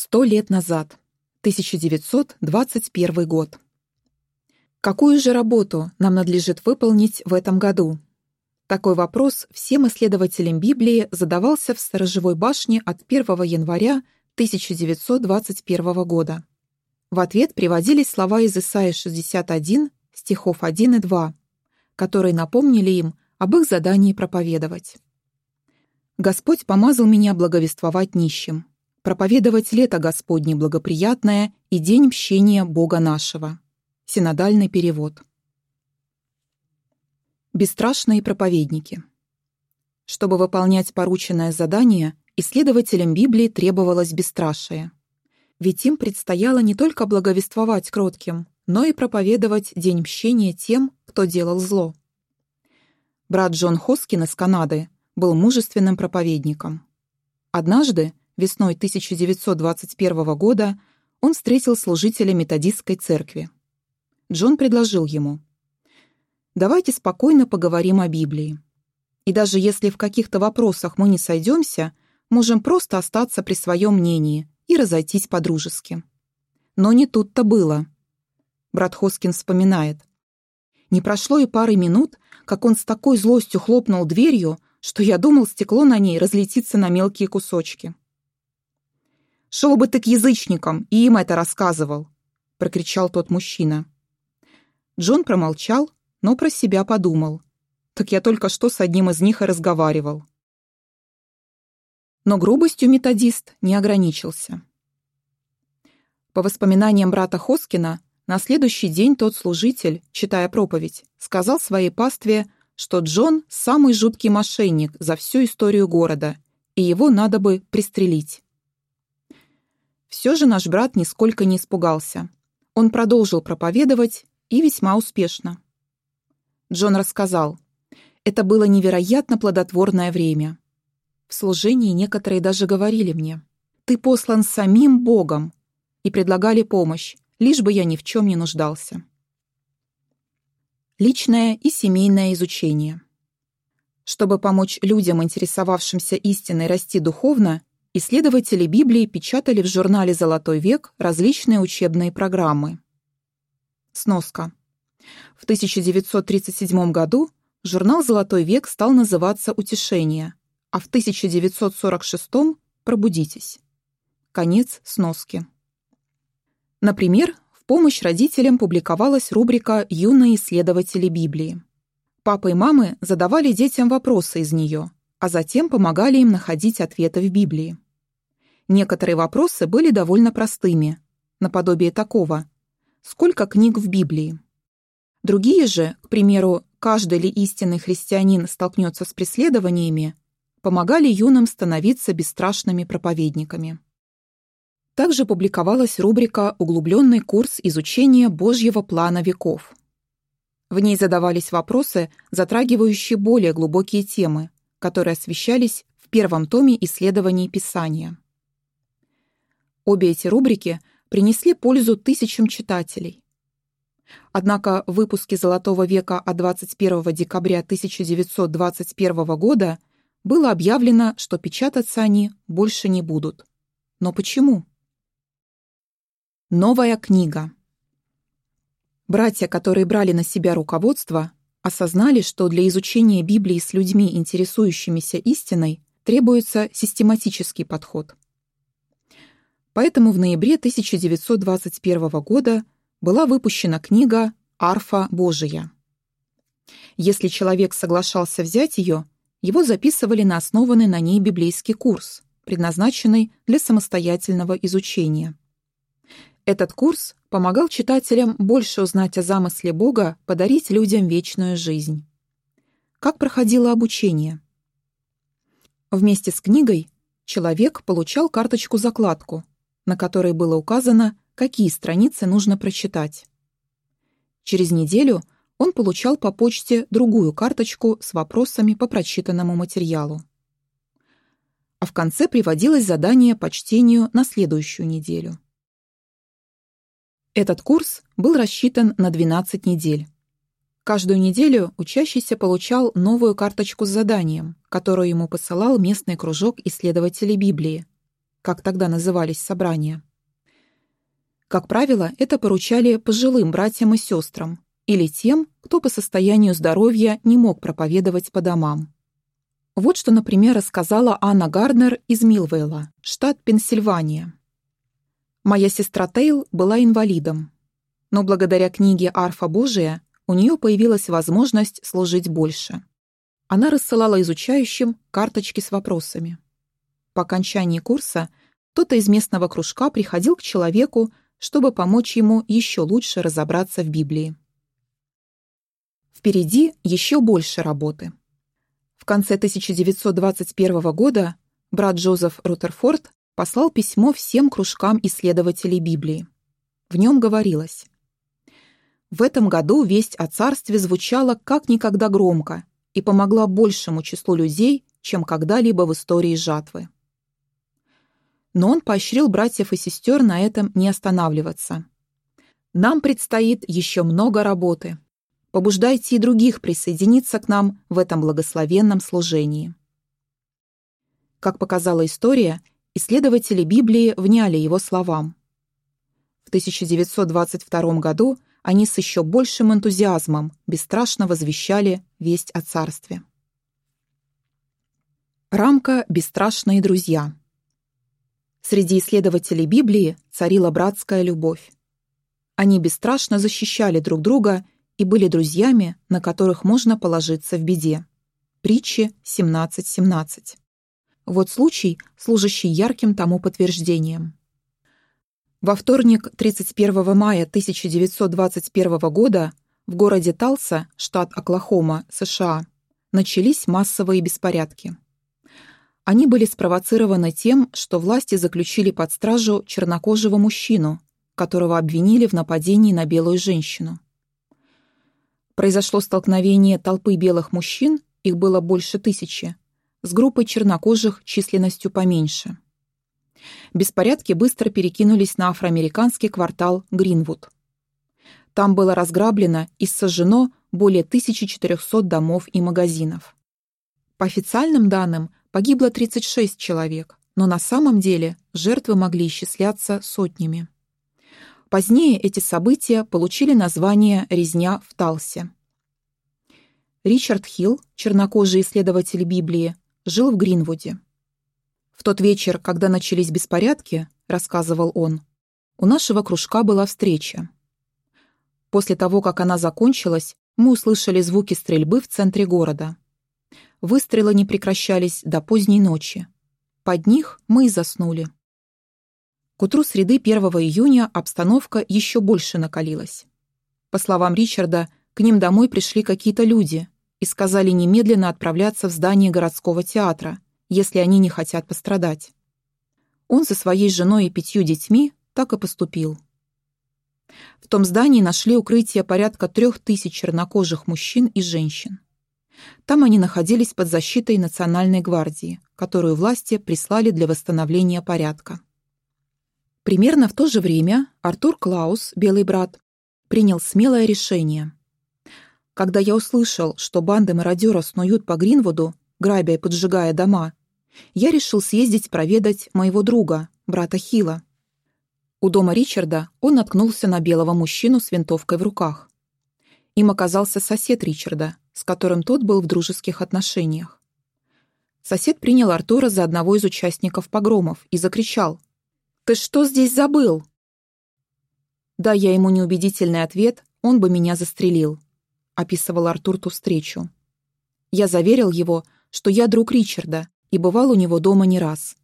Сто лет назад. 1921 год. Какую же работу нам надлежит выполнить в этом году? Такой вопрос всем исследователям Библии задавался в Сторожевой башне от 1 января 1921 года. В ответ приводились слова из Исаии 61, стихов 1 и 2, которые напомнили им об их задании проповедовать. «Господь помазал меня благовествовать нищим, проповедовать лето Господне благоприятное и день мщения Бога нашего». Синодальный перевод. Бесстрашные проповедники. Чтобы выполнять порученное задание, исследователям Библии требовалось бесстрашие. Ведь им предстояло не только благовествовать кротким, но и проповедовать день мщения тем, кто делал зло. Брат Джон Хоскин из Канады был мужественным проповедником. Однажды, весной 1921 года, он встретил служителя методистской церкви. Джон предложил ему «Давайте спокойно поговорим о Библии. И даже если в каких-то вопросах мы не сойдемся, можем просто остаться при своем мнении и разойтись по-дружески». Но не тут-то было. Брат Хоскин вспоминает. Не прошло и пары минут, как он с такой злостью хлопнул дверью, что я думал, стекло на ней разлетится на мелкие кусочки. «Шел бы ты к язычникам, и им это рассказывал!» — прокричал тот мужчина. Джон промолчал, но про себя подумал. «Так я только что с одним из них и разговаривал». Но грубостью методист не ограничился. По воспоминаниям брата Хоскина, на следующий день тот служитель, читая проповедь, сказал своей пастве, что Джон – самый жуткий мошенник за всю историю города, и его надо бы пристрелить. Все же наш брат нисколько не испугался. Он продолжил проповедовать и весьма успешно. Джон рассказал, это было невероятно плодотворное время. В служении некоторые даже говорили мне, «Ты послан самим Богом», и предлагали помощь, лишь бы я ни в чем не нуждался. Личное и семейное изучение. Чтобы помочь людям, интересовавшимся истиной, расти духовно, исследователи Библии печатали в журнале «Золотой век» различные учебные программы. Сноска. В 1937 году журнал «Золотой век» стал называться «Утешение», а в 1946 «Пробудитесь». Конец сноски. Например, в помощь родителям публиковалась рубрика «Юные исследователи Библии». Папа и мамы задавали детям вопросы из нее, а затем помогали им находить ответы в Библии. Некоторые вопросы были довольно простыми, наподобие такого «Сколько книг в Библии?». Другие же, к примеру, «Каждый ли истинный христианин столкнется с преследованиями?», помогали юным становиться бесстрашными проповедниками. Также публиковалась рубрика «Углубленный курс изучения Божьего плана веков». В ней задавались вопросы, затрагивающие более глубокие темы, которые освещались в первом томе исследований Писания. Обе эти рубрики принесли пользу тысячам читателей. Однако в выпуске «Золотого века» от 21 декабря 1921 года было объявлено, что печататься они больше не будут. Но почему? Новая книга. Братья, которые брали на себя руководство, осознали, что для изучения Библии с людьми, интересующимися истиной, требуется систематический подход. Поэтому в ноябре 1921 года была выпущена книга «Арфа Божия». Если человек соглашался взять ее, его записывали на основанный на ней библейский курс, предназначенный для самостоятельного изучения. Этот курс помогал читателям больше узнать о замысле Бога подарить людям вечную жизнь. Как проходило обучение? Вместе с книгой человек получал карточку-закладку, на которой было указано, какие страницы нужно прочитать. Через неделю он получал по почте другую карточку с вопросами по прочитанному материалу. А в конце приводилось задание по чтению на следующую неделю. Этот курс был рассчитан на 12 недель. Каждую неделю учащийся получал новую карточку с заданием, которую ему посылал местный кружок исследователей Библии. Как тогда назывались собрания. Как правило, это поручали пожилым братьям и сестрам или тем, кто по состоянию здоровья не мог проповедовать по домам. Вот что, например, рассказала Анна Гарднер из Милвейла, штат Пенсильвания. «Моя сестра Тейл была инвалидом, но благодаря книге «Арфа Божия» у нее появилась возможность служить больше. Она рассылала изучающим карточки с вопросами. По окончании курса кто-то из местного кружка приходил к человеку, чтобы помочь ему еще лучше разобраться в Библии. Впереди еще больше работы конце 1921 года брат Джозеф Рутерфорд послал письмо всем кружкам исследователей Библии. В нем говорилось «В этом году весть о царстве звучала как никогда громко и помогла большему числу людей, чем когда-либо в истории жатвы». Но он поощрил братьев и сестер на этом не останавливаться. «Нам предстоит еще много работы», побуждайте и других присоединиться к нам в этом благословенном служении. Как показала история, исследователи Библии вняли его словам. В 1922 году они с еще большим энтузиазмом бесстрашно возвещали весть о царстве. Рамка «Бесстрашные друзья». Среди исследователей Библии царила братская любовь. Они бесстрашно защищали друг друга и были друзьями, на которых можно положиться в беде. Притчи 17.17. 17. Вот случай, служащий ярким тому подтверждением. Во вторник, 31 мая 1921 года, в городе Талса, штат Оклахома, США, начались массовые беспорядки. Они были спровоцированы тем, что власти заключили под стражу чернокожего мужчину, которого обвинили в нападении на белую женщину произошло столкновение толпы белых мужчин, их было больше тысячи, с группой чернокожих численностью поменьше. Беспорядки быстро перекинулись на афроамериканский квартал Гринвуд. Там было разграблено и сожжено более 1400 домов и магазинов. По официальным данным, погибло 36 человек, но на самом деле жертвы могли исчисляться сотнями. Позднее эти события получили название «Резня в Талсе». Ричард Хилл, чернокожий исследователь Библии, жил в Гринвуде. «В тот вечер, когда начались беспорядки, — рассказывал он, — у нашего кружка была встреча. После того, как она закончилась, мы услышали звуки стрельбы в центре города. Выстрелы не прекращались до поздней ночи. Под них мы и заснули. К утру среды 1 июня обстановка еще больше накалилась. По словам Ричарда, к ним домой пришли какие-то люди и сказали немедленно отправляться в здание городского театра, если они не хотят пострадать. Он со своей женой и пятью детьми так и поступил. В том здании нашли укрытие порядка трех тысяч чернокожих мужчин и женщин. Там они находились под защитой Национальной гвардии, которую власти прислали для восстановления порядка. Примерно в то же время Артур Клаус, белый брат, принял смелое решение. Когда я услышал, что банды мародеров снуют по Гринвуду, грабя и поджигая дома, я решил съездить проведать моего друга, брата Хила. У дома Ричарда он наткнулся на белого мужчину с винтовкой в руках. Им оказался сосед Ричарда, с которым тот был в дружеских отношениях. Сосед принял Артура за одного из участников погромов и закричал «Ты что здесь забыл?» Да, я ему неубедительный ответ, он бы меня застрелил, описывал Артур ту встречу. Я заверил его, что я друг Ричарда и бывал у него дома не раз.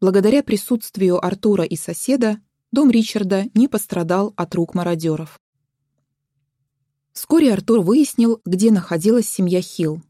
Благодаря присутствию Артура и соседа дом Ричарда не пострадал от рук мародеров. Вскоре Артур выяснил, где находилась семья Хилл.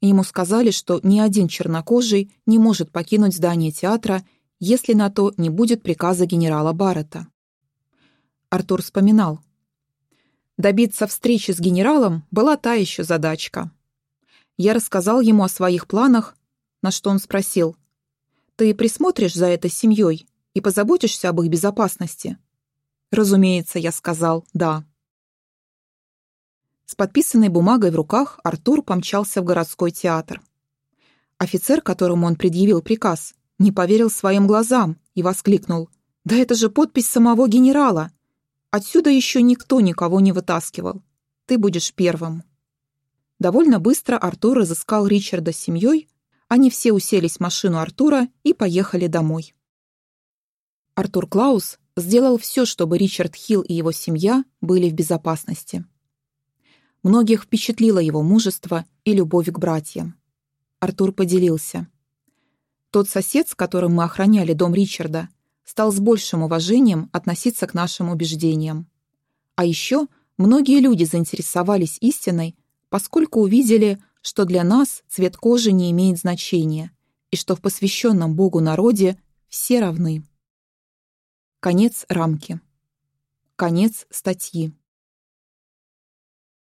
Ему сказали, что ни один чернокожий не может покинуть здание театра если на то не будет приказа генерала Баррета. Артур вспоминал. Добиться встречи с генералом была та еще задачка. Я рассказал ему о своих планах, на что он спросил. «Ты присмотришь за этой семьей и позаботишься об их безопасности?» Разумеется, я сказал «да». С подписанной бумагой в руках Артур помчался в городской театр. Офицер, которому он предъявил приказ, не поверил своим глазам и воскликнул. «Да это же подпись самого генерала! Отсюда еще никто никого не вытаскивал. Ты будешь первым». Довольно быстро Артур разыскал Ричарда с семьей, они все уселись в машину Артура и поехали домой. Артур Клаус сделал все, чтобы Ричард Хилл и его семья были в безопасности. Многих впечатлило его мужество и любовь к братьям. Артур поделился. Тот сосед, с которым мы охраняли дом Ричарда, стал с большим уважением относиться к нашим убеждениям. А еще многие люди заинтересовались истиной, поскольку увидели, что для нас цвет кожи не имеет значения и что в посвященном Богу народе все равны. Конец рамки. Конец статьи.